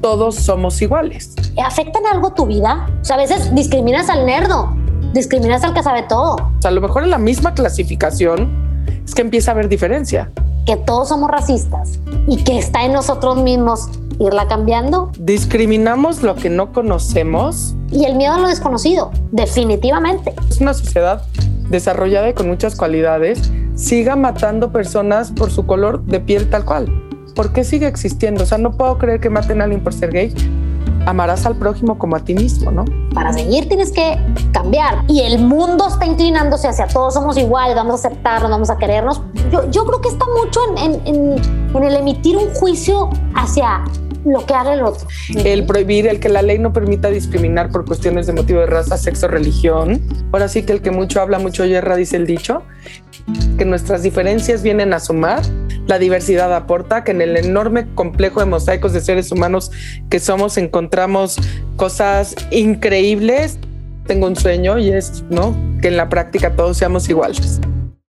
todos somos iguales. ¿Afecta en algo tu vida? O sea, a veces discriminas al nerdo, discriminas al que sabe todo. O sea, a lo mejor en la misma clasificación es que empieza a haber diferencia. Que todos somos racistas y que está en nosotros mismos irla cambiando. Discriminamos lo que no conocemos. Y el miedo a lo desconocido, definitivamente. Es una sociedad desarrollada y con muchas cualidades, siga matando personas por su color de piel tal cual. ¿Por qué sigue existiendo? O sea, no puedo creer que maten a alguien por ser gay. Amarás al prójimo como a ti mismo, ¿no? Para seguir tienes que cambiar. Y el mundo está inclinándose hacia todos somos iguales, vamos a aceptarnos, vamos a querernos. Yo, yo creo que está mucho en, en, en el emitir un juicio hacia lo que haga el otro. El prohibir, el que la ley no permita discriminar por cuestiones de motivo de raza, sexo, religión. Ahora sí que el que mucho habla, mucho yerra, dice el dicho. Que nuestras diferencias vienen a sumar la diversidad aporta, que en el enorme complejo de mosaicos de seres humanos que somos encontramos cosas increíbles. Tengo un sueño y es, ¿no? Que en la práctica todos seamos iguales.